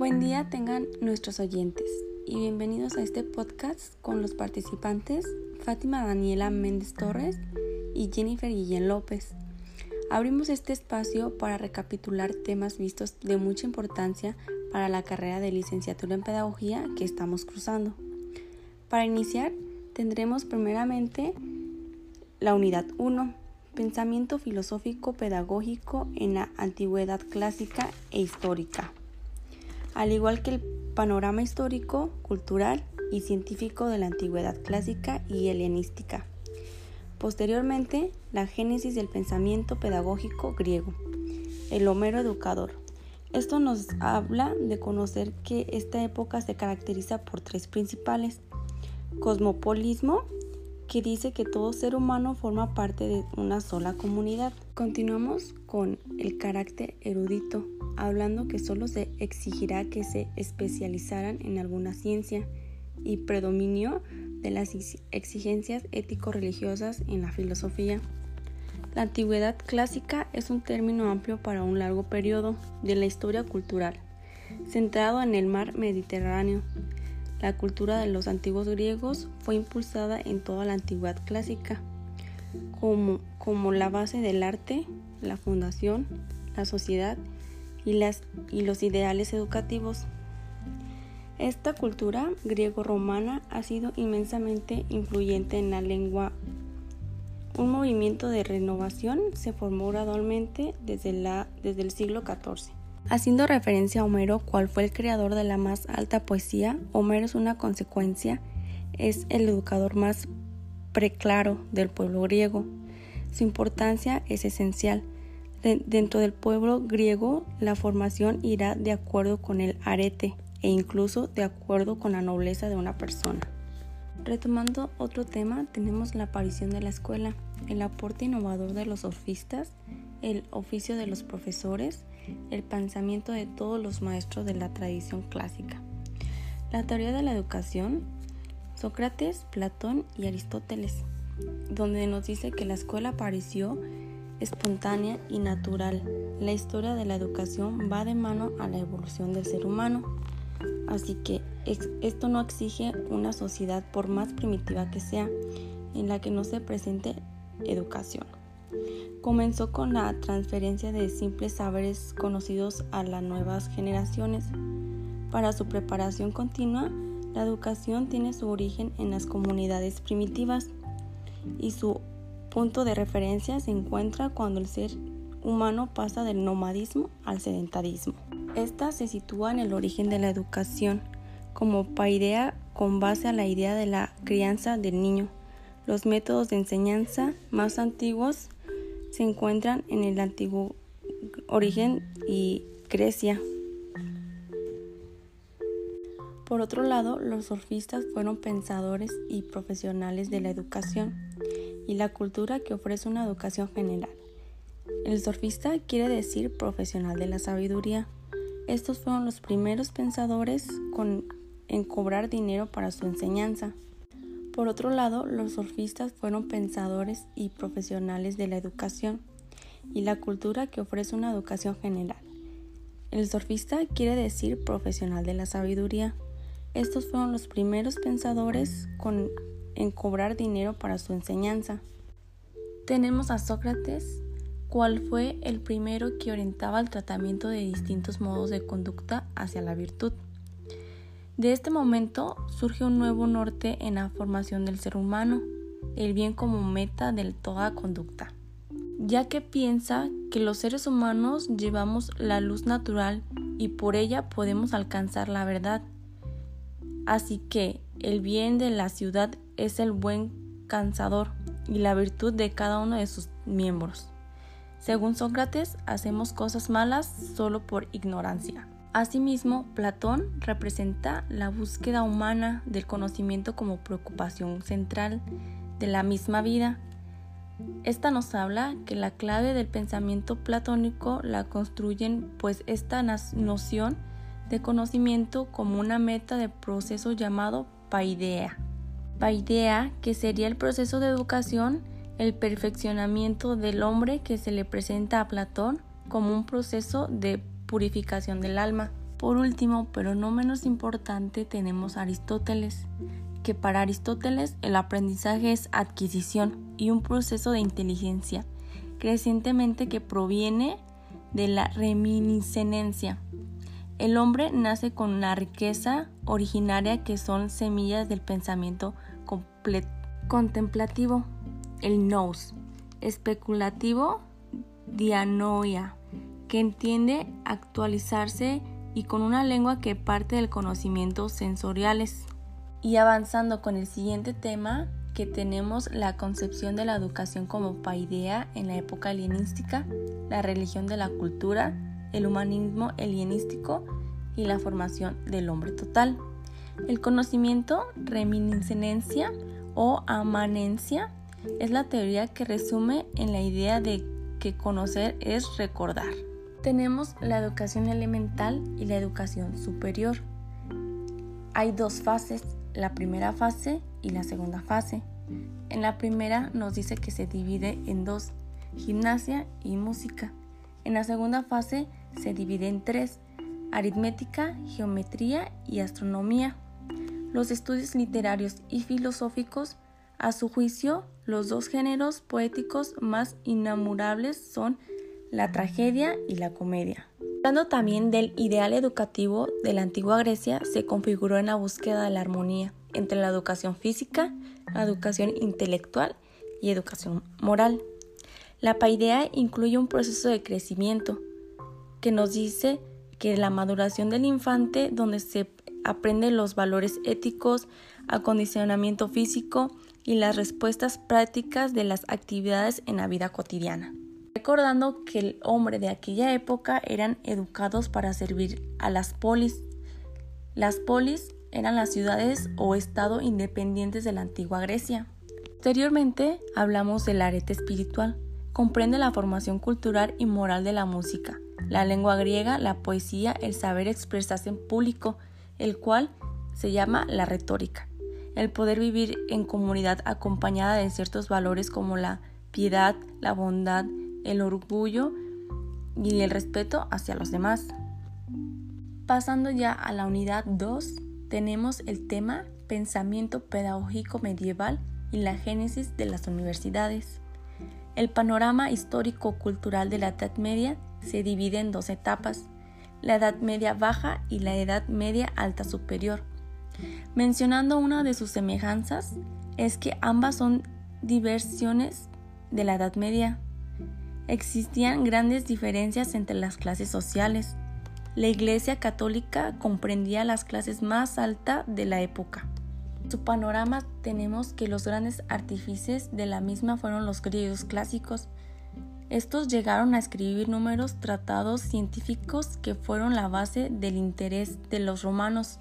Buen día tengan nuestros oyentes y bienvenidos a este podcast con los participantes Fátima Daniela Méndez Torres y Jennifer Guillén López. Abrimos este espacio para recapitular temas vistos de mucha importancia para la carrera de licenciatura en pedagogía que estamos cruzando. Para iniciar, tendremos primeramente la unidad 1, pensamiento filosófico pedagógico en la antigüedad clásica e histórica al igual que el panorama histórico, cultural y científico de la antigüedad clásica y helenística. Posteriormente, la génesis del pensamiento pedagógico griego, el Homero educador. Esto nos habla de conocer que esta época se caracteriza por tres principales. Cosmopolismo, que dice que todo ser humano forma parte de una sola comunidad. Continuamos con el carácter erudito, hablando que solo se exigirá que se especializaran en alguna ciencia y predominio de las exigencias ético-religiosas en la filosofía. La antigüedad clásica es un término amplio para un largo periodo de la historia cultural, centrado en el mar Mediterráneo. La cultura de los antiguos griegos fue impulsada en toda la antigüedad clásica, como, como la base del arte, la fundación, la sociedad y, los ideales educativos. Esta cultura griego-romana ha sido inmensamente influyente en la lengua. Un movimiento de renovación se formó gradualmente desde, la, desde el siglo XIV. Haciendo referencia a Homero, cual fue el creador de la más alta poesía, Homero es una consecuencia, es el educador más preclaro del pueblo griego. Su importancia es esencial, dentro del pueblo griego, la formación irá de acuerdo con el arete e incluso de acuerdo con la nobleza de una persona. Retomando otro tema, tenemos la aparición de la escuela, el aporte innovador de los sofistas, el oficio de los profesores, el pensamiento de todos los maestros de la tradición clásica. La teoría de la educación, Sócrates, Platón y Aristóteles, donde nos dice que la escuela apareció espontánea y natural. La historia de la educación va de mano a la evolución del ser humano. Así que esto no exige una sociedad por más primitiva que sea, en la que no se presente educación. Comenzó con la transferencia de simples saberes conocidos a las nuevas generaciones. Para su preparación continua, la educación tiene su origen en las comunidades primitivas y su punto de referencia se encuentra cuando el ser humano pasa del nomadismo al sedentarismo. Esta se sitúa en el origen de la educación, como paideia con base a la idea de la crianza del niño. Los métodos de enseñanza más antiguos se encuentran en el antiguo origen y Grecia. Por otro lado, los surfistas fueron pensadores y profesionales de la educación y la cultura que ofrece una educación general. El surfista quiere decir profesional de la sabiduría. Estos fueron los primeros pensadores en cobrar dinero para su enseñanza. Por otro lado, los surfistas fueron pensadores y profesionales de la educación y la cultura que ofrece una educación general. El surfista quiere decir profesional de la sabiduría. Estos fueron los primeros pensadores con en cobrar dinero para su enseñanza. Tenemos a Sócrates, cual fue el primero que orientaba el tratamiento de distintos modos de conducta hacia la virtud. De este momento surge un nuevo norte en la formación del ser humano, el bien como meta de toda conducta, ya que piensa que los seres humanos llevamos la luz natural y por ella podemos alcanzar la verdad. Así que el bien de la ciudad es el buen cansador y la virtud de cada uno de sus miembros. Según Sócrates, hacemos cosas malas solo por ignorancia. Asimismo, Platón representa la búsqueda humana del conocimiento como preocupación central de la misma vida. Esta nos habla que la clave del pensamiento platónico la construyen pues esta noción de conocimiento como una meta de proceso llamado paidea idea que sería el proceso de educación, el perfeccionamiento del hombre que se le presenta a Platón como un proceso de purificación del alma. Por último, pero no menos importante, tenemos Aristóteles, que para Aristóteles el aprendizaje es adquisición y un proceso de inteligencia crecientemente que proviene de la reminiscencia. El hombre nace con una riqueza originaria que son semillas del pensamiento contemplativo, el nous, especulativo, dianoia, que entiende actualizarse y con una lengua que parte del conocimiento sensoriales. Y avanzando con el siguiente tema, que tenemos la concepción de la educación como paidea en la época helenística, la religión de la cultura, el humanismo helenístico y la formación del hombre total. El conocimiento, reminiscencia o amanencia es la teoría que resume en la idea de que conocer es recordar. Tenemos la educación elemental y la educación superior. Hay dos fases, la primera fase y la segunda fase. En la primera nos dice que se divide en dos, gimnasia y música. En la segunda fase se divide en tres, aritmética, geometría y astronomía. Los estudios literarios y filosóficos, a su juicio, los dos géneros poéticos más inamorables son la tragedia y la comedia. Hablando también del ideal educativo de la antigua Grecia, se configuró en la búsqueda de la armonía entre la educación física, la educación intelectual y educación moral. La paidea incluye un proceso de crecimiento que nos dice que la maduración del infante donde se aprende los valores éticos, acondicionamiento físico y las respuestas prácticas de las actividades en la vida cotidiana recordando que el hombre de aquella época eran educados para servir a las polis. Las polis eran las ciudades o estado independientes de la antigua Grecia. Posteriormente hablamos del arete espiritual. Comprende la formación cultural y moral de la música, la lengua griega, la poesía, el saber expresarse en público, el cual se llama la retórica. El poder vivir en comunidad acompañada de ciertos valores como la piedad, la bondad, el orgullo y el respeto hacia los demás. Pasando ya a la unidad 2, tenemos el tema Pensamiento Pedagógico Medieval y la génesis de las universidades. El panorama histórico-cultural de la Edad Media se divide en dos etapas, la Edad Media Baja y la Edad Media Alta Superior. Mencionando una de sus semejanzas, es que ambas son diversiones de la Edad Media existían grandes diferencias entre las clases sociales. La Iglesia Católica comprendía las clases más altas de la época. En su panorama tenemos que los grandes artífices de la misma fueron los griegos clásicos. Estos llegaron a escribir números tratados científicos que fueron la base del interés de los romanos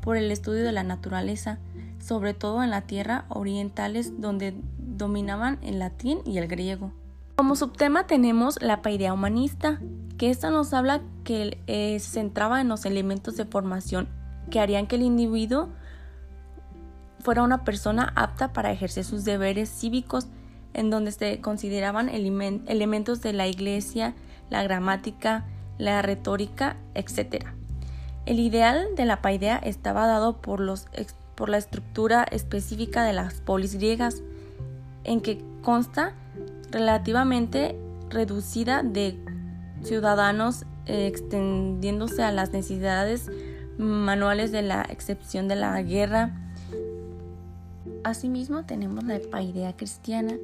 por el estudio de la naturaleza, sobre todo en la tierra orientales donde dominaban el latín y el griego. Como subtema tenemos la paideia humanista, que esta nos habla que eh, se centraba en los elementos de formación que harían que el individuo fuera una persona apta para ejercer sus deberes cívicos, en donde se consideraban elementos de la iglesia, la gramática, la retórica, etc. El ideal de la paideia estaba dado por, los, por la estructura específica de las polis griegas, en que consta relativamente reducida de ciudadanos eh, extendiéndose a las necesidades manuales de la excepción de la guerra. Asimismo tenemos la idea cristiana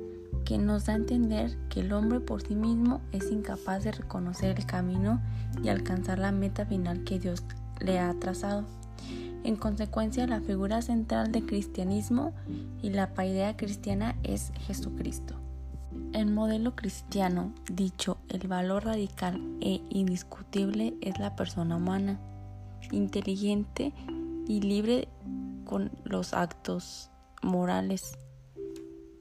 que nos da a entender que el hombre por sí mismo es incapaz de reconocer el camino y alcanzar la meta final que Dios le ha trazado. En consecuencia, la figura central del cristianismo y la idea cristiana es Jesucristo. El modelo cristiano, dicho el valor radical e indiscutible, es la persona humana, inteligente y libre con los actos morales.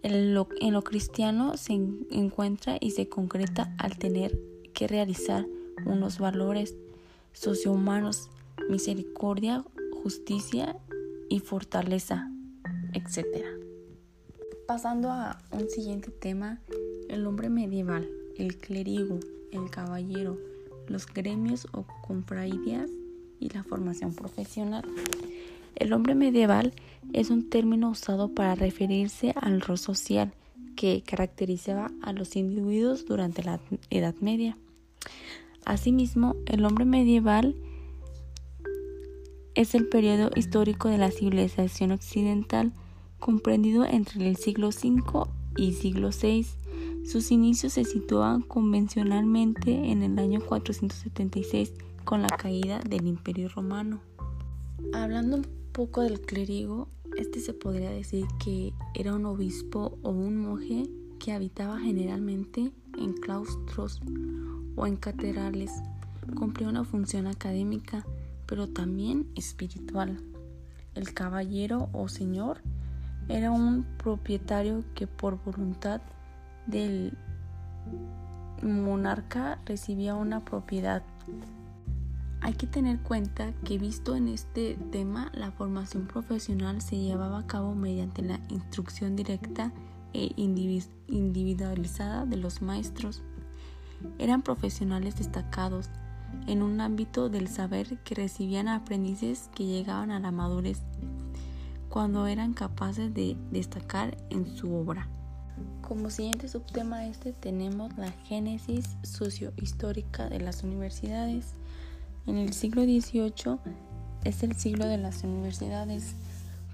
En lo, cristiano se encuentra y se concreta al tener que realizar unos valores sociohumanos, misericordia, justicia y fortaleza, etc. Pasando a un siguiente tema, el hombre medieval, el clérigo, el caballero, los gremios o confrarías y la formación profesional. El hombre medieval es un término usado para referirse al rol social que caracterizaba a los individuos durante la Edad Media. Asimismo, el hombre medieval es el periodo histórico de la civilización occidental comprendido entre el siglo V y siglo VI. Sus inicios se sitúan convencionalmente en el año 476 con la caída del Imperio Romano. Hablando poco del clérigo, este se podría decir que era un obispo o un monje que habitaba generalmente en claustros o en catedrales. Cumplía una función académica, pero también espiritual. El caballero o señor era un propietario que por voluntad del monarca recibía una propiedad. Hay que tener cuenta que visto en este tema, la formación profesional se llevaba a cabo mediante la instrucción directa e individualizada de los maestros. Eran profesionales destacados en un ámbito del saber que recibían aprendices que llegaban a la madurez cuando eran capaces de destacar en su obra. Como siguiente subtema este tenemos la génesis sociohistórica de las universidades. En el siglo XVIII es el siglo de las universidades.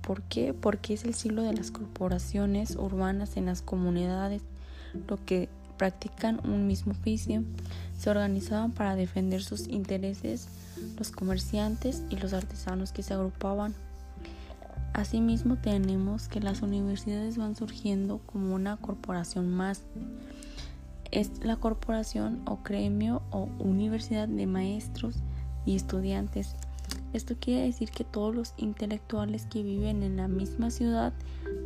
¿Por qué? Porque es el siglo de las corporaciones urbanas en las comunidades, lo que practican un mismo oficio. Se organizaban para defender sus intereses los comerciantes y los artesanos que se agrupaban Asimismo tenemos que las universidades van surgiendo como una corporación más. Es la corporación o gremio o universidad de maestros estudiantes. Esto quiere decir que todos los intelectuales que viven en la misma ciudad,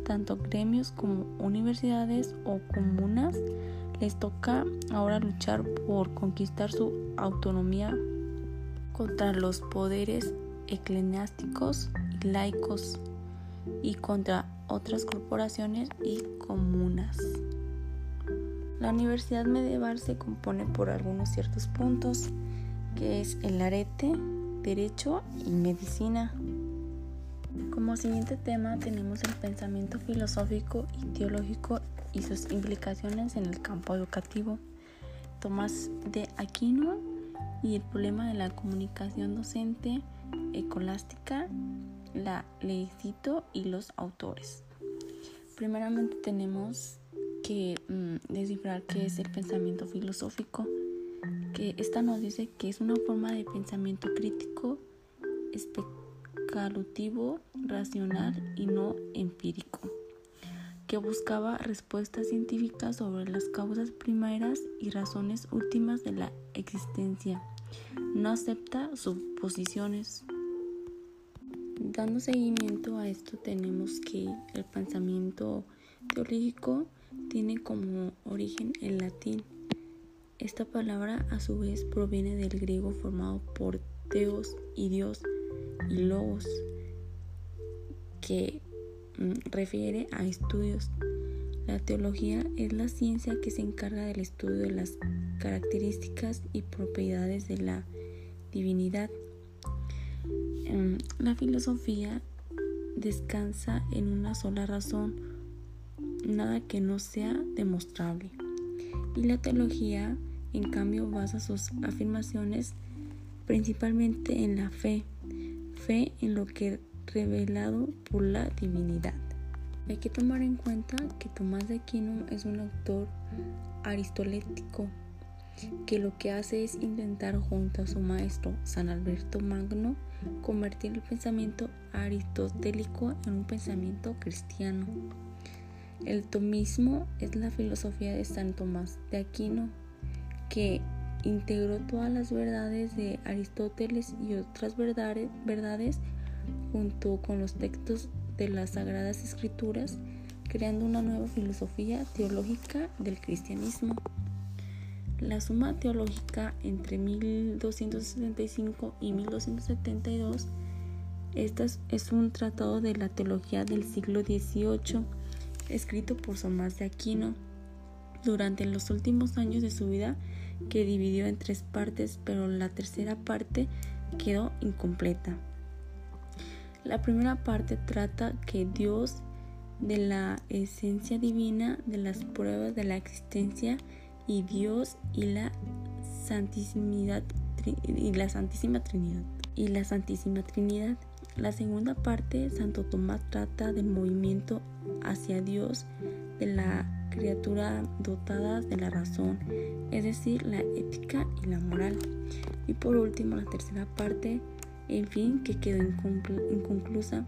tanto gremios como universidades o comunas, les toca ahora luchar por conquistar su autonomía contra los poderes eclesiásticos y laicos y contra otras corporaciones y comunas. La universidad medieval se compone por algunos ciertos puntos, que es el arete, derecho y medicina. Como siguiente tema tenemos el pensamiento filosófico y teológico y sus implicaciones en el campo educativo. Tomás de Aquino y el problema de la comunicación docente, ecolástica la leicito y los autores. Primeramente tenemos que mm, descifrar qué es el pensamiento filosófico, que esta nos dice que es una forma de pensamiento crítico, especulativo, racional y no empírico, que buscaba respuestas científicas sobre las causas primeras y razones últimas de la existencia. No acepta suposiciones Dando seguimiento a esto tenemos que el pensamiento teológico tiene como origen el latín. Esta palabra a su vez proviene del griego formado por teos y dios y logos, que mm, refiere a estudios. La teología es la ciencia que se encarga del estudio de las características y propiedades de la divinidad Em, la filosofía descansa en una sola razón, nada que no sea demostrable. Y la teología, en cambio, basa sus afirmaciones principalmente en la fe, fe en lo que revelado por la divinidad. Hay que tomar en cuenta que Tomás de Aquino es un autor aristolético que lo que hace es intentar junto a su maestro San Alberto Magno convertir el pensamiento aristotélico en un pensamiento cristiano. El tomismo es la filosofía de San Tomás de Aquino, que integró todas las verdades de Aristóteles y otras verdades, junto con los textos de las Sagradas Escrituras, creando una nueva filosofía teológica del cristianismo. La suma teológica entre 1275 y 1272 esta es un tratado de la teología del siglo XVIII escrito por Tomás de Aquino durante los últimos años de su vida que dividió en tres partes, pero la tercera parte quedó incompleta. La primera parte trata que Dios de la esencia divina, de las pruebas de la existencia y Dios y la Santísima, y la Santísima Trinidad. Y la Santísima Trinidad. La segunda parte, Santo Tomás trata del movimiento hacia Dios de la criatura dotada de la razón, es decir, la ética y la moral. Y por último, la tercera parte, en fin, que quedó inconclusa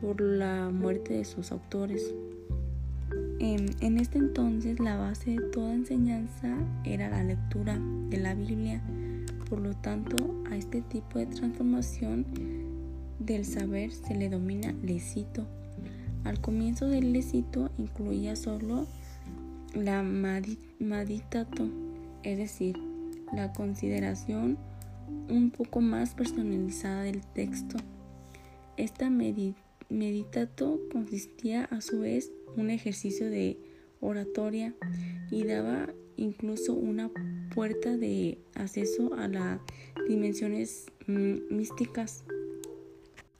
por la muerte de sus autores. En, este entonces la base de toda enseñanza era la lectura de la Biblia, por lo tanto a este tipo de transformación del saber se le domina lecito. Al comienzo del lecito incluía solo la maditato, es decir, la consideración un poco más personalizada del texto. Esta meditato consistía a su vez un ejercicio de oratoria y daba incluso una puerta de acceso a las dimensiones mm, místicas.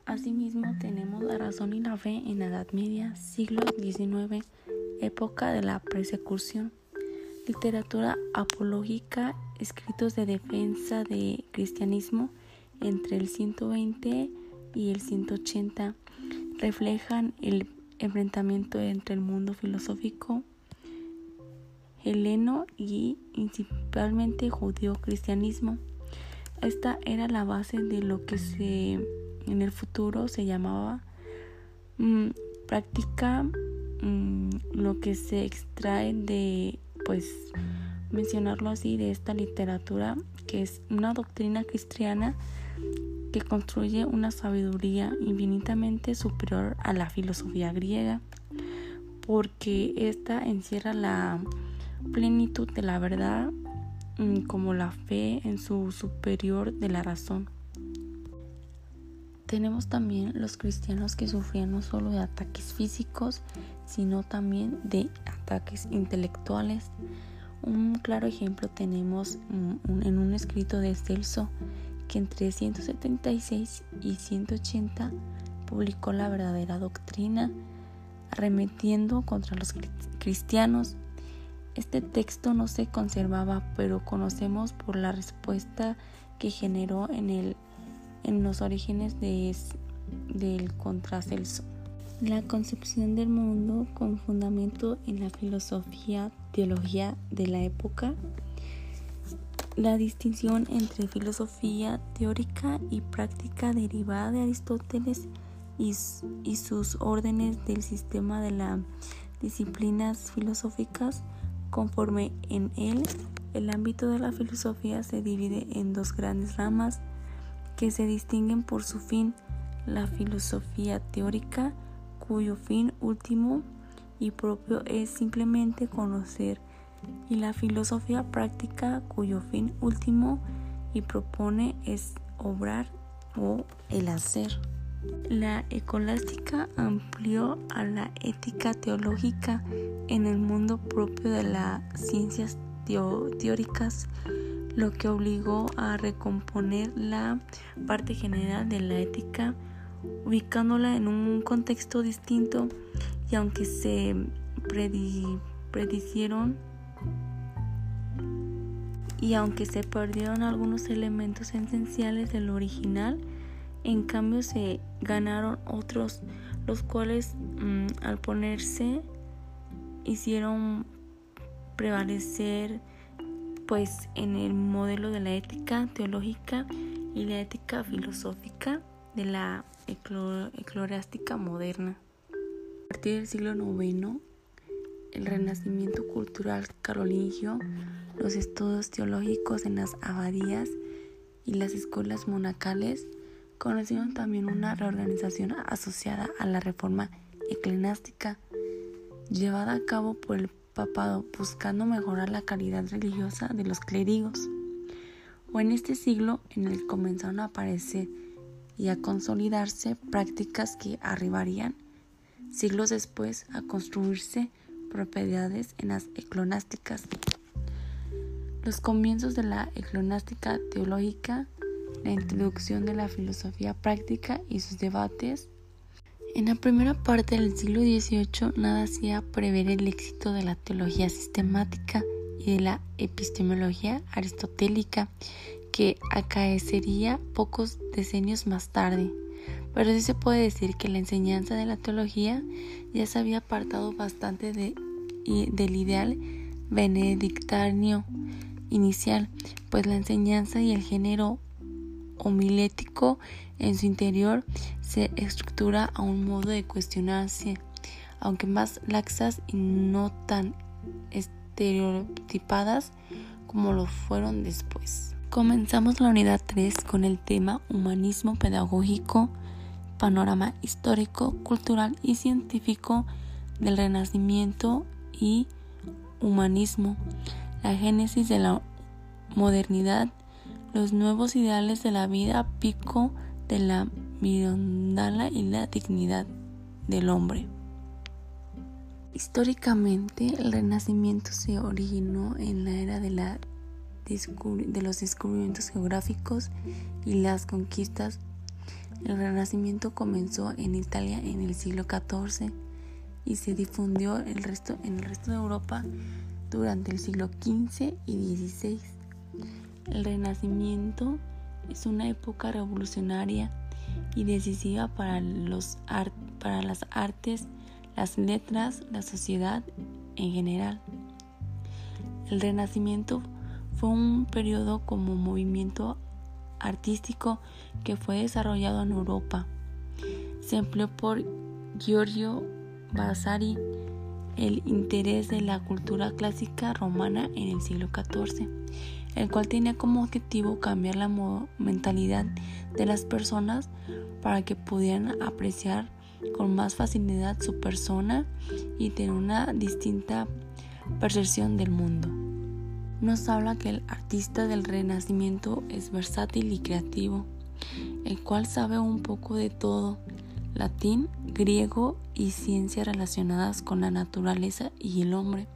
Asimismo tenemos la razón y la fe en la Edad Media, siglo XIX, época de la persecución, literatura apológica, escritos de defensa de cristianismo entre el 120 y el 180 reflejan el enfrentamiento entre el mundo filosófico heleno y principalmente judío-cristianismo. Esta era la base de lo que en el futuro se llamaba mm, práctica, mm, lo que se extrae de, pues, mencionarlo así, de esta literatura, que es una doctrina cristiana que construye una sabiduría infinitamente superior a la filosofía griega, porque ésta encierra la plenitud de la verdad mm, como la fe en su superior de la razón. Tenemos también los cristianos que sufrían no solo de ataques físicos, sino también de ataques intelectuales. Un claro ejemplo tenemos mm, en un escrito de Celso, que entre 176 y 180 publicó la verdadera doctrina, arremetiendo contra los cristianos. Este texto no se conservaba, pero conocemos por la respuesta que generó en, los orígenes de, del contracelso. La concepción del mundo con fundamento en la filosofía, teología de la época la distinción entre filosofía teórica y práctica derivada de Aristóteles y, sus órdenes del sistema de las disciplinas filosóficas, conforme en él el ámbito de la filosofía se divide en dos grandes ramas que se distinguen por su fin, la filosofía teórica, cuyo fin último y propio es simplemente conocer y la filosofía práctica cuyo fin último y propone es obrar o el hacer. La ecolástica amplió a la ética teológica en el mundo propio de las ciencias teóricas, lo que obligó a recomponer la parte general de la ética, ubicándola en un contexto distinto y aunque se predicieron y aunque se perdieron algunos elementos esenciales del original, en cambio se ganaron otros, los cuales mm, al ponerse hicieron prevalecer pues en el modelo de la ética teológica y la ética filosófica de la eclesiástica moderna. A partir del siglo IX, el renacimiento cultural carolingio los estudios teológicos en las abadías y las escuelas monacales conocieron también una reorganización asociada a la reforma eclesiástica llevada a cabo por el papado buscando mejorar la calidad religiosa de los clérigos. O en este siglo en el comenzaron a aparecer y a consolidarse prácticas que arribarían siglos después a construirse propiedades en las eclonásticas. Los comienzos de la eclonástica teológica la introducción de la filosofía práctica y sus debates. En la primera parte del siglo XVIII nada hacía prever el éxito de la teología sistemática y de la epistemología aristotélica que acaecería pocos decenios más tarde. Pero sí se puede decir que la enseñanza de la teología ya se había apartado bastante de, del ideal benedictino inicial, pues la enseñanza y el género homilético en su interior se estructura a un modo de cuestionarse, aunque más laxas y no tan estereotipadas como lo fueron después. Comenzamos la unidad 3 con el tema humanismo pedagógico, panorama histórico, cultural y científico del Renacimiento y humanismo, la génesis de la modernidad, los nuevos ideales de la vida, pico de la mirondala y la dignidad del hombre. Históricamente, el Renacimiento se originó en la era de, la de los descubrimientos geográficos y las conquistas el Renacimiento comenzó en Italia en el siglo XIV y se difundió el resto, en el resto de Europa durante el siglo XV y XVI. El Renacimiento es una época revolucionaria y decisiva para, los para las artes, las letras, la sociedad en general. El Renacimiento fue un periodo como movimiento artístico que fue desarrollado en Europa. Se empleó por Giorgio Vasari el interés de la cultura clásica romana en el siglo XIV, el cual tenía como objetivo cambiar la mentalidad de las personas para que pudieran apreciar con más facilidad su persona y tener una distinta percepción del mundo nos habla que el artista del Renacimiento es versátil y creativo, el cual sabe un poco de todo, latín, griego y ciencias relacionadas con la naturaleza y el hombre.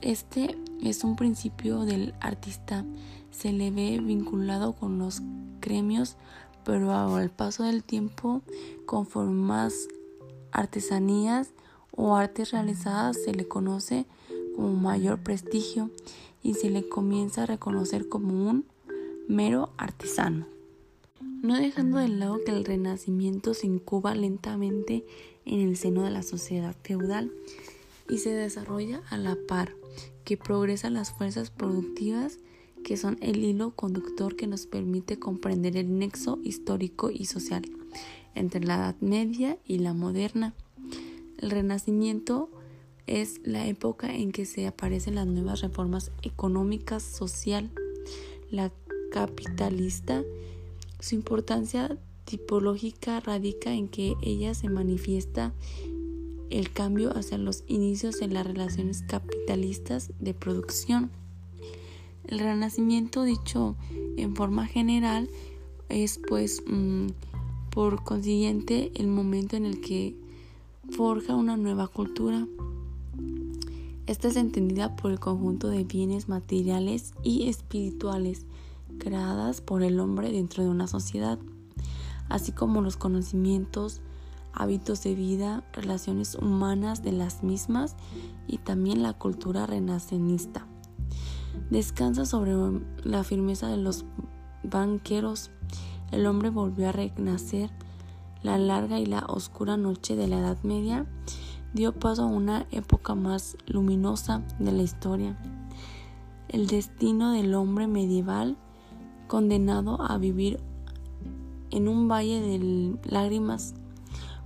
Este es un principio del artista, se le ve vinculado con los gremios, pero al paso del tiempo, conforme más artesanías o artes realizadas se le conoce como mayor prestigio y se le comienza a reconocer como un mero artesano. No dejando de lado que el renacimiento se incuba lentamente en el seno de la sociedad feudal y se desarrolla a la par que progresan las fuerzas productivas que son el hilo conductor que nos permite comprender el nexo histórico y social entre la Edad Media y la moderna. El Renacimiento es la época en que se aparecen las nuevas reformas económicas, social, la capitalista. Su importancia tipológica radica en que ella se manifiesta el cambio hacia los inicios de las relaciones capitalistas de producción. El renacimiento, dicho en forma general, es pues mm, por consiguiente el momento en el que forja una nueva cultura esta es entendida por el conjunto de bienes materiales y espirituales creadas por el hombre dentro de una sociedad, así como los conocimientos, hábitos de vida, relaciones humanas de las mismas y también la cultura renacenista. Descansa sobre la firmeza de los banqueros. El hombre volvió a renacer. La larga y la oscura noche de la Edad Media dio paso a una época más luminosa de la historia. El destino del hombre medieval condenado a vivir en un valle de lágrimas,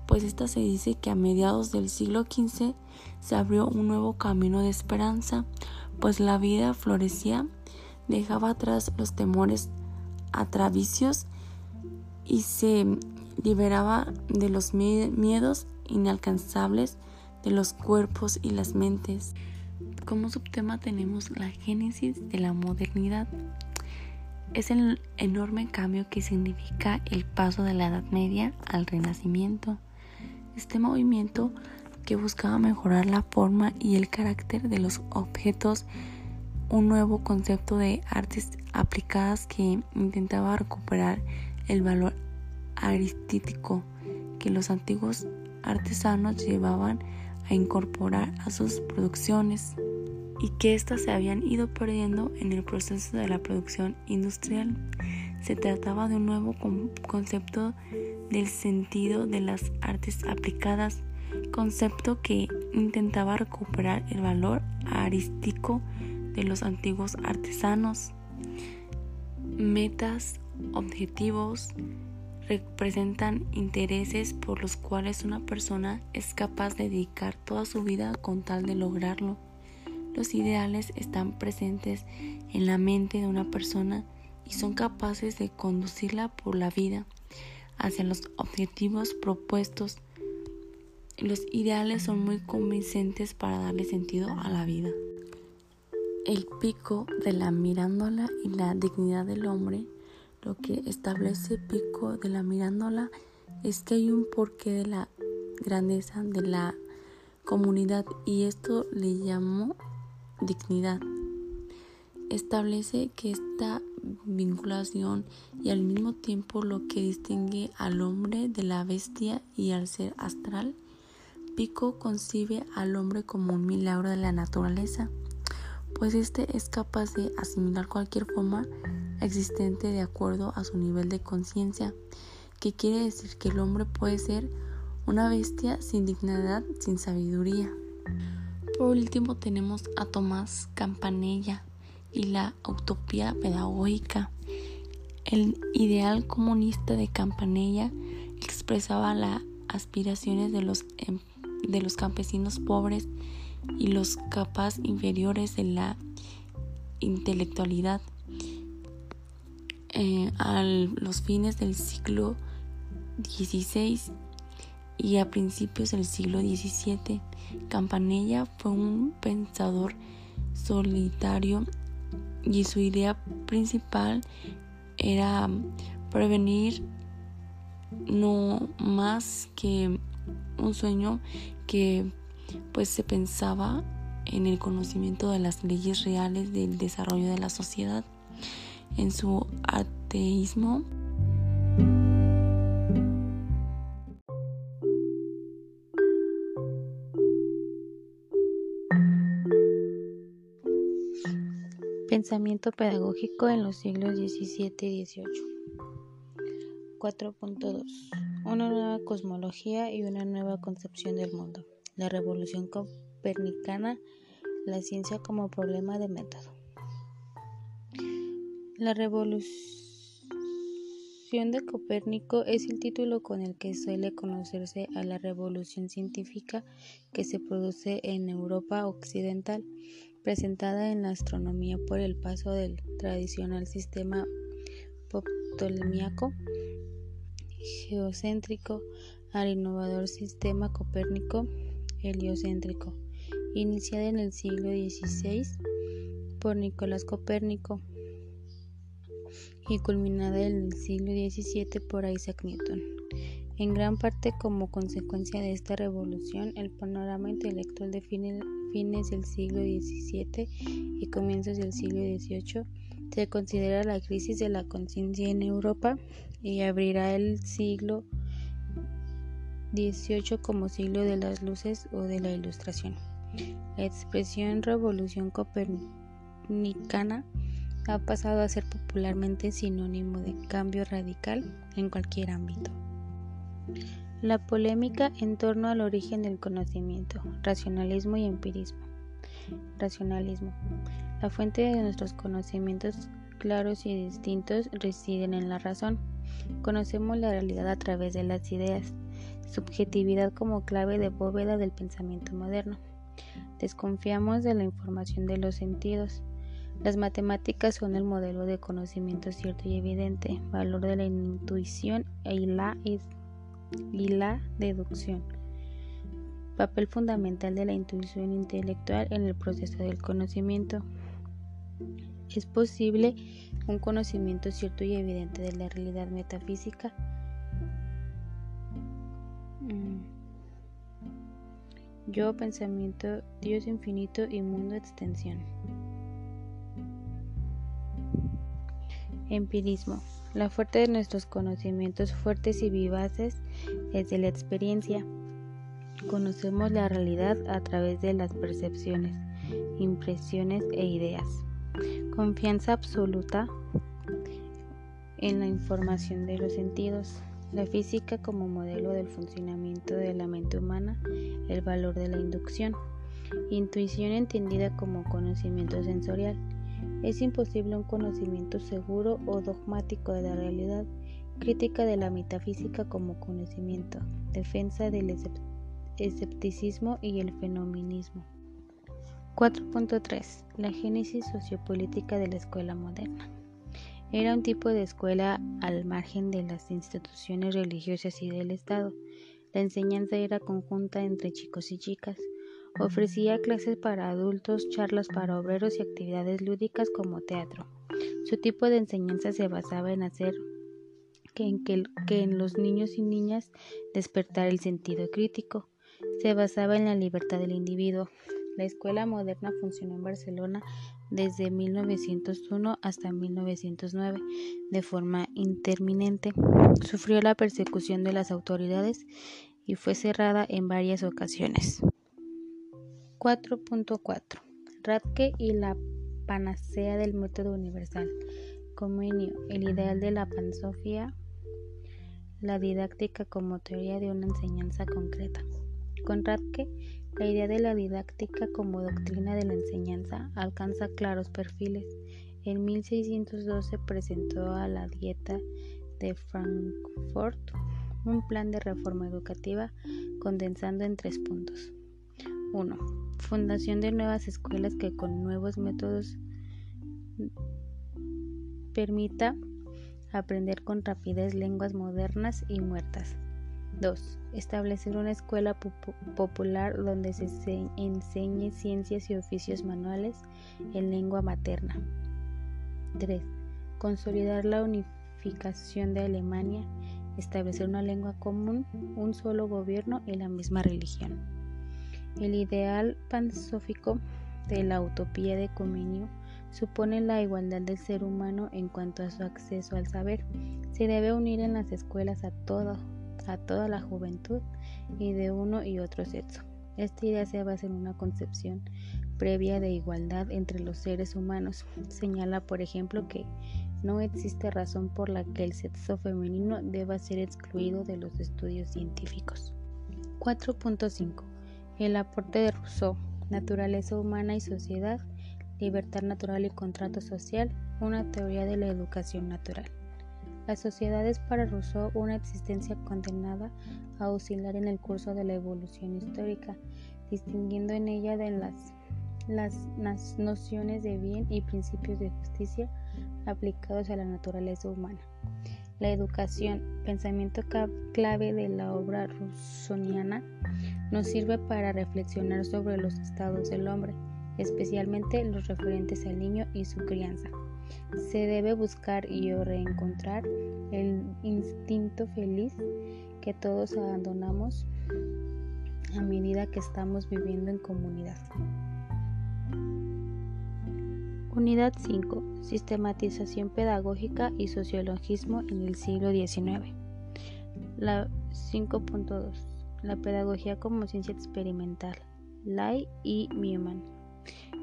pues esta se dice que a mediados del siglo XV se abrió un nuevo camino de esperanza, pues la vida florecía, dejaba atrás los temores atravicios y se liberaba de los miedos inalcanzables de los cuerpos y las mentes. Como subtema tenemos la génesis de la modernidad. Es el enorme cambio que significa el paso de la Edad Media al Renacimiento. Este movimiento que buscaba mejorar la forma y el carácter de los objetos un nuevo concepto de artes aplicadas que intentaba recuperar el valor aristítico que los antiguos artesanos llevaban a incorporar a sus producciones y que éstas se habían ido perdiendo en el proceso de la producción industrial. Se trataba de un nuevo concepto del sentido de las artes aplicadas, concepto que intentaba recuperar el valor arístico de los antiguos artesanos. Metas, objetivos, representan intereses por los cuales una persona es capaz de dedicar toda su vida con tal de lograrlo. Los ideales están presentes en la mente de una persona y son capaces de conducirla por la vida hacia los objetivos propuestos. Los ideales son muy convincentes para darle sentido a la vida. El pico de la mirándola y la dignidad del hombre, lo que establece pico de la mirándola es que hay un porqué de la grandeza de la comunidad y esto le llamó dignidad. Establece que esta vinculación y al mismo tiempo lo que distingue al hombre de la bestia y al ser astral, Pico concibe al hombre como un milagro de la naturaleza, pues éste es capaz de asimilar cualquier forma existente de acuerdo a su nivel de conciencia, que quiere decir que el hombre puede ser una bestia sin dignidad, sin sabiduría. Por último tenemos a Tomás Campanella y la utopía pedagógica. El ideal comunista de Campanella expresaba las aspiraciones de los, em, de los campesinos pobres y los capaz inferiores de la intelectualidad. Eh, a los fines del siglo XVI y a principios del siglo XVII. Campanella fue un pensador solitario y su idea principal era prevenir no más que un sueño que pues se pensaba en el conocimiento de las leyes reales del desarrollo de la sociedad. En su ateísmo Pensamiento pedagógico en los siglos XVII y XVIII. 4.2. Una nueva cosmología y una nueva concepción del mundo. La revolución copernicana, la ciencia como problema de método. La revolución de Copérnico es el título con el que suele conocerse a la revolución científica que se produce en Europa occidental presentada en la astronomía por el paso del tradicional sistema ptolemiaco geocéntrico al innovador sistema copérnico heliocéntrico, iniciada en el siglo XVI por Nicolás Copérnico y culminada en el siglo XVII por Isaac Newton. En gran parte como consecuencia de esta revolución, el panorama intelectual define fines del siglo XVII y comienzos del siglo XVIII, se considera la crisis de la conciencia en Europa y abrirá el siglo XVIII como siglo de las luces o de la ilustración. La expresión revolución copernicana ha pasado a ser popularmente sinónimo de cambio radical en cualquier ámbito. La polémica en torno al origen del conocimiento, racionalismo y empirismo. Racionalismo. La fuente de nuestros conocimientos claros y distintos residen en la razón. Conocemos la realidad a través de las ideas. Subjetividad como clave de bóveda del pensamiento moderno. Desconfiamos de la información de los sentidos. Las matemáticas son el modelo de conocimiento cierto y evidente, valor de la intuición y la y la deducción. Papel fundamental de la intuición intelectual en el proceso del conocimiento. Es posible un conocimiento cierto y evidente de la realidad metafísica. Yo, pensamiento, Dios infinito y mundo extensión. Empirismo. La fuerte de nuestros conocimientos fuertes y vivaces es de la experiencia. Conocemos la realidad a través de las percepciones, impresiones e ideas. Confianza absoluta en la información de los sentidos. La física como modelo del funcionamiento de la mente humana, el valor de la inducción. Intuición entendida como conocimiento sensorial. Es imposible un conocimiento seguro o dogmático de la realidad. Crítica de la metafísica como conocimiento. Defensa del escepticismo y el fenomenismo. 4.3. La génesis sociopolítica de la escuela moderna. Era un tipo de escuela al margen de las instituciones religiosas y del Estado. La enseñanza era conjunta entre chicos y chicas. Ofrecía clases para adultos, charlas para obreros y actividades lúdicas como teatro. Su tipo de enseñanza se basaba en hacer que en, los niños y niñas despertar el sentido crítico. Se basaba en la libertad del individuo. La escuela moderna funcionó en Barcelona desde 1901 hasta 1909 de forma interminente. Sufrió la persecución de las autoridades y fue cerrada en varias ocasiones. 4.4 Radke y la panacea del método universal. Comenio, el ideal de la pansofía, la didáctica como teoría de una enseñanza concreta. Con Radke, la idea de la didáctica como doctrina de la enseñanza alcanza claros perfiles. En 1612 presentó a la Dieta de Frankfurt un plan de reforma educativa condensando en tres puntos. 1. Fundación de nuevas escuelas que con nuevos métodos permita aprender con rapidez lenguas modernas y muertas. 2. Establecer una escuela popular donde se enseñe ciencias y oficios manuales en lengua materna. 3. Consolidar la unificación de Alemania, establecer una lengua común, un solo gobierno y la misma religión. El ideal pansófico de la utopía de Comenio supone la igualdad del ser humano en cuanto a su acceso al saber. Se debe unir en las escuelas a, todo, a toda la juventud y de uno y otro sexo. Esta idea se basa en una concepción previa de igualdad entre los seres humanos. Señala, por ejemplo, que no existe razón por la que el sexo femenino deba ser excluido de los estudios científicos. 4.5 el aporte de Rousseau, Naturaleza humana y sociedad, Libertad natural y contrato social, una teoría de la educación natural. La sociedad es para Rousseau una existencia condenada a oscilar en el curso de la evolución histórica, distinguiendo en ella de las, nociones de bien y principios de justicia aplicados a la naturaleza humana. La educación, pensamiento clave de la obra rousseauiana, nos sirve para reflexionar sobre los estados del hombre, especialmente los referentes al niño y su crianza. Se debe buscar y reencontrar el instinto feliz que todos abandonamos a medida que estamos viviendo en comunidad. Unidad 5. Sistematización pedagógica y sociologismo en el siglo XIX. La 5.2. La pedagogía como ciencia experimental. Lai y Newman.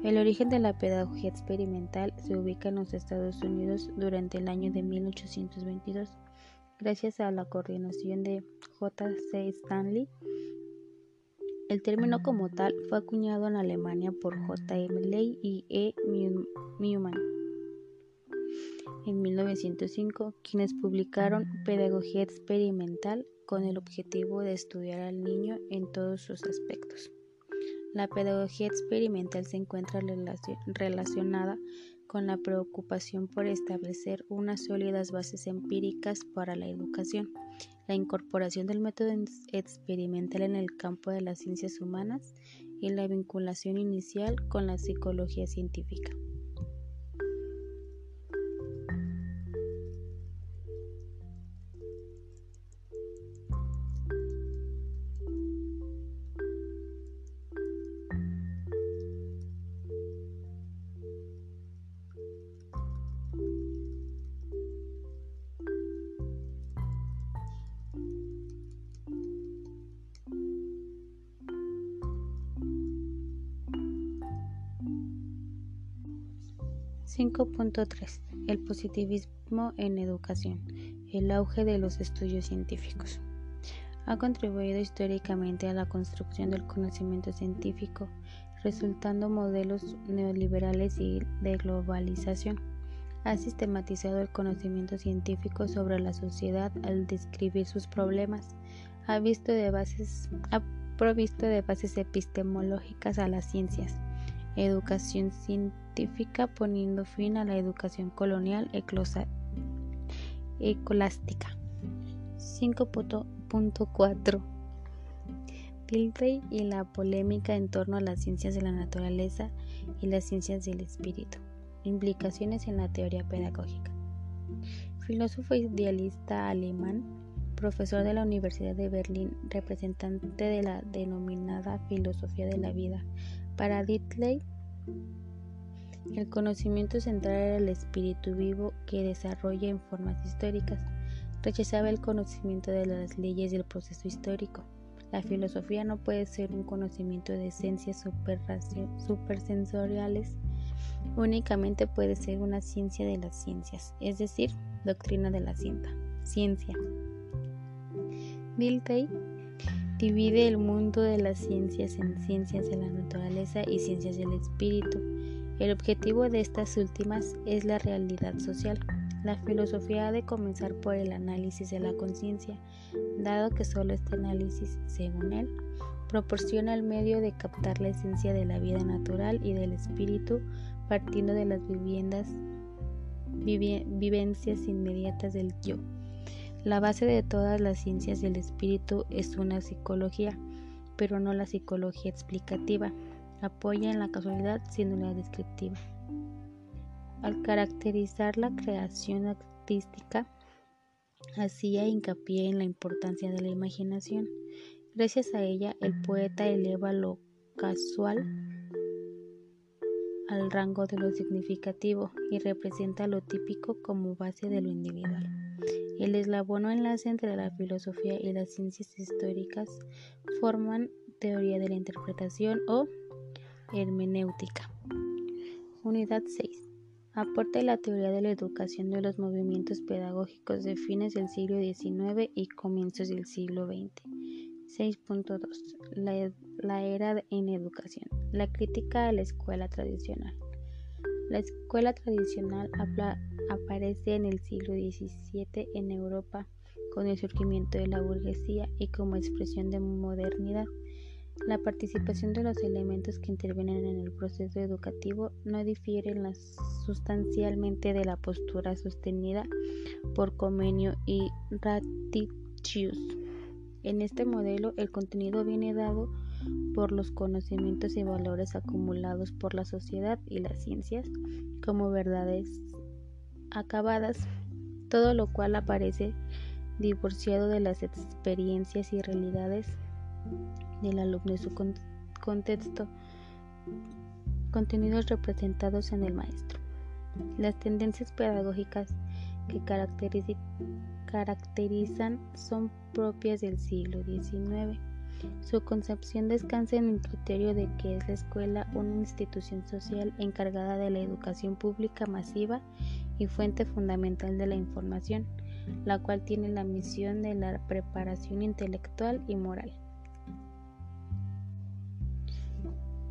El origen de la pedagogía experimental se ubica en los Estados Unidos durante el año de 1822, gracias a la coordinación de J. C. Stanley el término como tal fue acuñado en Alemania por J. M. Ley y E. Newman en 1905, quienes publicaron Pedagogía Experimental con el objetivo de estudiar al niño en todos sus aspectos. La pedagogía experimental se encuentra relacionada con la preocupación por establecer unas sólidas bases empíricas para la educación, la incorporación del método experimental en el campo de las ciencias humanas y la vinculación inicial con la psicología científica. 5.3. El positivismo en educación. El auge de los estudios científicos. Ha contribuido históricamente a la construcción del conocimiento científico, resultando modelos neoliberales y de globalización. Ha sistematizado el conocimiento científico sobre la sociedad al describir sus problemas. Ha, visto de bases, ha provisto de bases epistemológicas a las ciencias. Educación científica poniendo fin a la educación colonial ecolástica. 5.4 Tilray y la polémica en torno a las ciencias de la naturaleza y las ciencias del espíritu. Implicaciones en la teoría pedagógica. Filósofo idealista alemán, profesor de la Universidad de Berlín, representante de la denominada filosofía de la vida. Para Dilthey, el conocimiento central era el espíritu vivo que desarrolla en formas históricas. Rechazaba el conocimiento de las leyes del proceso histórico. La filosofía no puede ser un conocimiento de esencias supersensoriales, únicamente puede ser una ciencia de las ciencias, es decir, doctrina de la ciencia. ciencia. Divide el mundo de las ciencias en ciencias de la naturaleza y ciencias del espíritu. El objetivo de estas últimas es la realidad social. La filosofía ha de comenzar por el análisis de la conciencia, dado que solo este análisis, según él, proporciona el medio de captar la esencia de la vida natural y del espíritu partiendo de las viviendas, vivencias inmediatas del yo. La base de todas las ciencias del espíritu es una psicología, pero no la psicología explicativa. Apoya en la casualidad sino la descriptiva. Al caracterizar la creación artística, hacía hincapié en la importancia de la imaginación. Gracias a ella, el poeta eleva lo casual al rango de lo significativo y representa lo típico como base de lo individual. El eslabón o enlace entre la filosofía y las ciencias históricas forman teoría de la interpretación o hermenéutica. Unidad 6. Aporta la teoría de la educación de los movimientos pedagógicos de fines del siglo XIX y comienzos del siglo XX. 6.2. La, la, era en educación. La crítica a la escuela tradicional. La escuela tradicional aparece en el siglo XVII en Europa con el surgimiento de la burguesía y como expresión de modernidad. La participación de los elementos que intervienen en el proceso educativo no difieren sustancialmente de la postura sostenida por Comenio y Raticius. En este modelo, el contenido viene dado por los conocimientos y valores acumulados por la sociedad y las ciencias como verdades acabadas, todo lo cual aparece divorciado de las experiencias y realidades del alumno y su contexto, contenidos representados en el maestro. Las tendencias pedagógicas que caracterizan son propias del siglo XIX. Su concepción descansa en el criterio de que es la escuela una institución social encargada de la educación pública masiva y fuente fundamental de la información, la cual tiene la misión de la preparación intelectual y moral.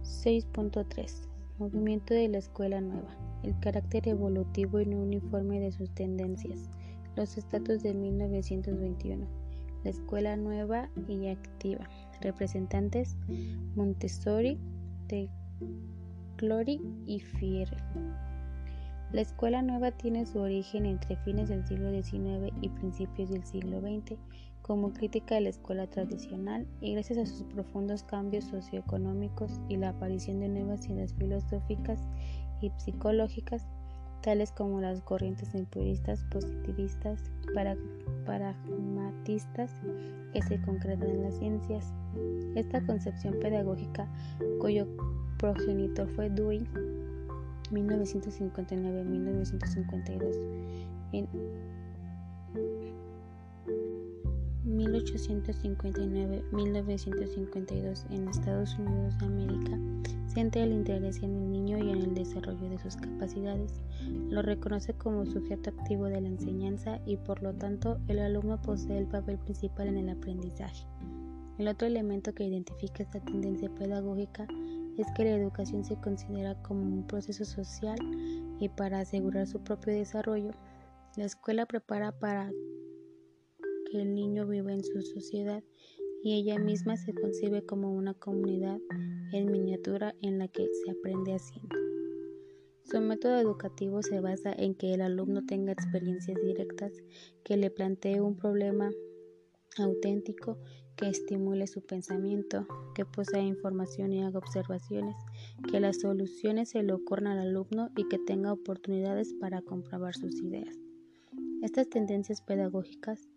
6.3 Movimiento de la Escuela Nueva. El carácter evolutivo y no uniforme de sus tendencias. Los estatus de 1921. La Escuela Nueva y Activa. Representantes Montessori, de Clory y Fierre. La Escuela Nueva tiene su origen entre fines del siglo XIX y principios del siglo XX como crítica de la escuela tradicional y gracias a sus profundos cambios socioeconómicos y la aparición de nuevas ideas filosóficas y psicológicas, tales como las corrientes empiristas, positivistas, pragmatistas que se concretan en las ciencias. Esta concepción pedagógica, cuyo progenitor fue Dewey, 1959-1952, en 1859-1952 en Estados Unidos de América, centra el interés en el niño y en el desarrollo de sus capacidades. Lo reconoce como sujeto activo de la enseñanza y por lo tanto el alumno posee el papel principal en el aprendizaje. El otro elemento que identifica esta tendencia pedagógica es que la educación se considera como un proceso social y para asegurar su propio desarrollo, la escuela prepara para que el niño viva en su sociedad y ella misma se concibe como una comunidad en miniatura en la que se aprende haciendo. Su método educativo se basa en que el alumno tenga experiencias directas, que le plantee un problema auténtico que estimule su pensamiento, que posea información y haga observaciones, que las soluciones se le ocurran al alumno y que tenga oportunidades para comprobar sus ideas. Estas tendencias pedagógicas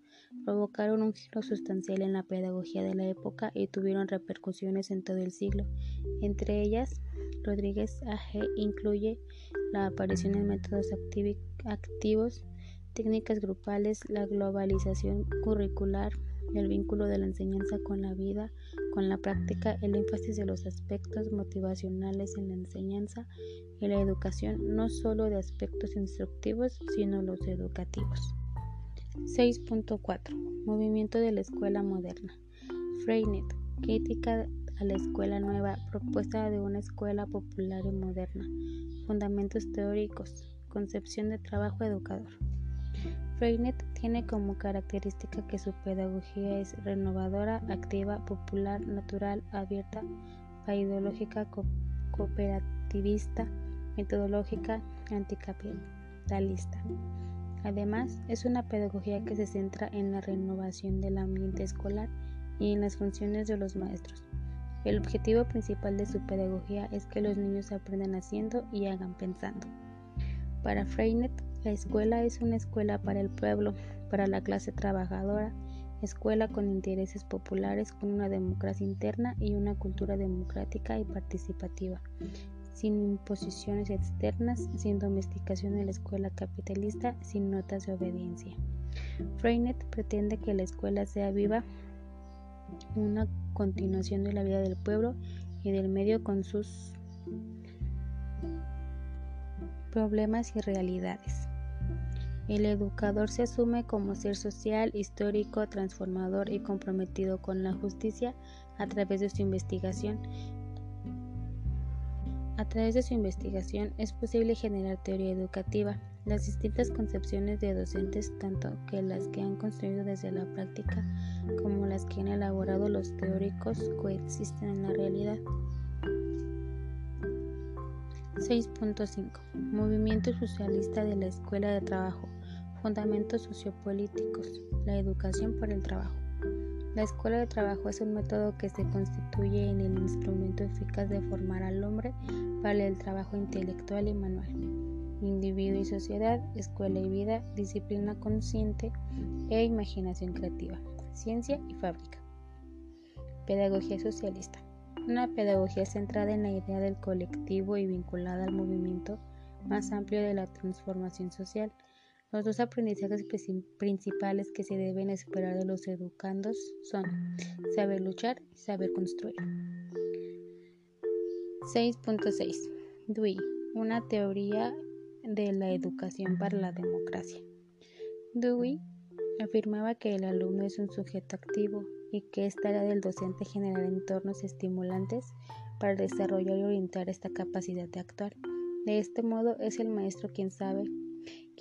provocaron un giro sustancial en la pedagogía de la época y tuvieron repercusiones en todo el siglo. Entre ellas, Rodríguez A.G. incluye la aparición de métodos activos, técnicas grupales, la globalización curricular, el vínculo de la enseñanza con la vida, con la práctica, el énfasis de los aspectos motivacionales en la enseñanza y la educación, no solo de aspectos instructivos, sino los educativos. 6.4. Movimiento de la escuela moderna. Freinet, crítica a la escuela nueva, propuesta de una escuela popular y moderna. Fundamentos teóricos, concepción de trabajo educador. Freinet tiene como característica que su pedagogía es renovadora, activa, popular, natural, abierta, ideológica, cooperativista, metodológica, anticapitalista. Además, es una pedagogía que se centra en la renovación del ambiente escolar y en las funciones de los maestros. El objetivo principal de su pedagogía es que los niños aprendan haciendo y hagan pensando. Para Freinet, la escuela es una escuela para el pueblo, para la clase trabajadora, escuela con intereses populares, con una democracia interna y una cultura democrática y participativa, sin imposiciones externas, sin domesticación en la escuela capitalista, sin notas de obediencia. Freinet pretende que la escuela sea viva, una continuación de la vida del pueblo y del medio con sus problemas y realidades. El educador se asume como ser social, histórico, transformador y comprometido con la justicia a través de su investigación. A través de su investigación es posible generar teoría educativa. Las distintas concepciones de docentes, tanto que las que han construido desde la práctica como las que han elaborado los teóricos, coexisten en la realidad. 6.5 Movimiento socialista de la Escuela de Trabajo Fundamentos sociopolíticos. La educación para el trabajo. La escuela de trabajo es un método que se constituye en el instrumento eficaz de formar al hombre para el trabajo intelectual y manual. Individuo y sociedad, escuela y vida, disciplina consciente e imaginación creativa, ciencia y fábrica. Pedagogía socialista. Una pedagogía centrada en la idea del colectivo y vinculada al movimiento más amplio de la transformación social los dos aprendizajes principales que se deben esperar de los educandos son saber luchar y saber construir. 6.6. Dewey, una teoría de la educación para la democracia. Dewey afirmaba que el alumno es un sujeto activo y que es tarea del docente generar entornos estimulantes para desarrollar y orientar esta capacidad de actuar. De este modo es el maestro quien sabe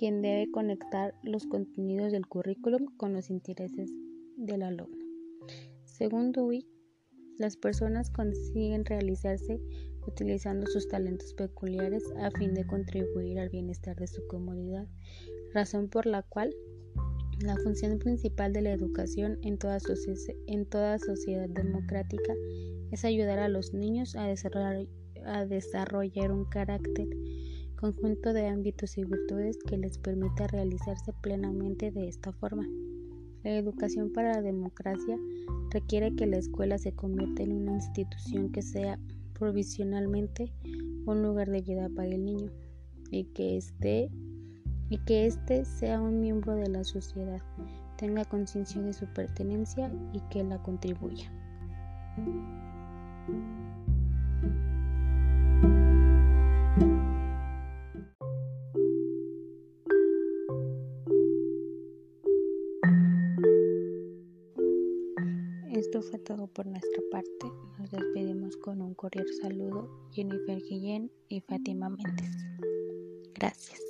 quien debe conectar los contenidos del currículum con los intereses del alumno. Según Dewey, las personas consiguen realizarse utilizando sus talentos peculiares a fin de contribuir al bienestar de su comunidad, razón por la cual la función principal de la educación en toda, sociedad democrática es ayudar a los niños a desarrollar un carácter conjunto de ámbitos y virtudes que les permita realizarse plenamente de esta forma. La educación para la democracia requiere que la escuela se convierta en una institución que sea provisionalmente un lugar de vida para el niño y que esté y que éste sea un miembro de la sociedad, tenga conciencia de su pertenencia y que la contribuya. Todo por nuestra parte. Nos despedimos con un cordial saludo Jennifer Guillén y Fátima Méndez. Gracias.